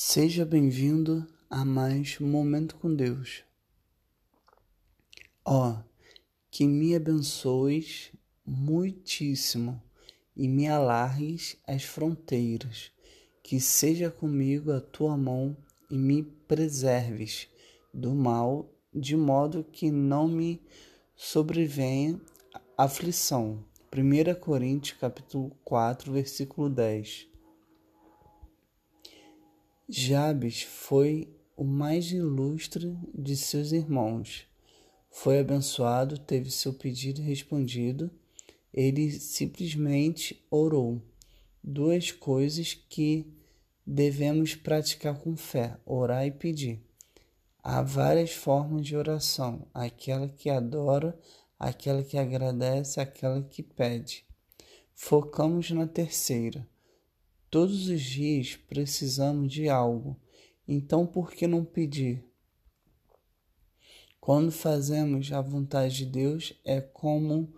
Seja bem-vindo a mais um Momento com Deus. Ó, oh, que me abençoes muitíssimo e me alargues as fronteiras, que seja comigo a tua mão e me preserves do mal, de modo que não me sobrevenha aflição. 1 Coríntios capítulo 4, versículo 10. Jabes foi o mais ilustre de seus irmãos. Foi abençoado, teve seu pedido respondido. Ele simplesmente orou. Duas coisas que devemos praticar com fé: orar e pedir. Há várias formas de oração: aquela que adora, aquela que agradece, aquela que pede. Focamos na terceira Todos os dias precisamos de algo, então por que não pedir? Quando fazemos a vontade de Deus, é como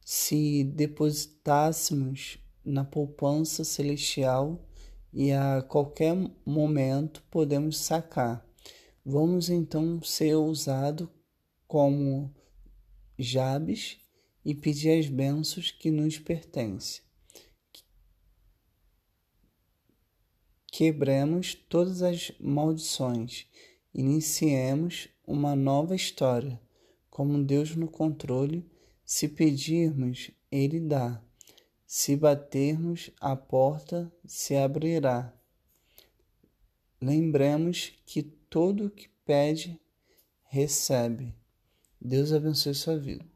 se depositássemos na poupança celestial e a qualquer momento podemos sacar. Vamos então ser usados como Jabes e pedir as bênçãos que nos pertencem. Quebremos todas as maldições, iniciemos uma nova história, como Deus no controle. Se pedirmos, Ele dá. Se batermos, a porta se abrirá. Lembremos que todo o que pede, recebe. Deus abençoe sua vida.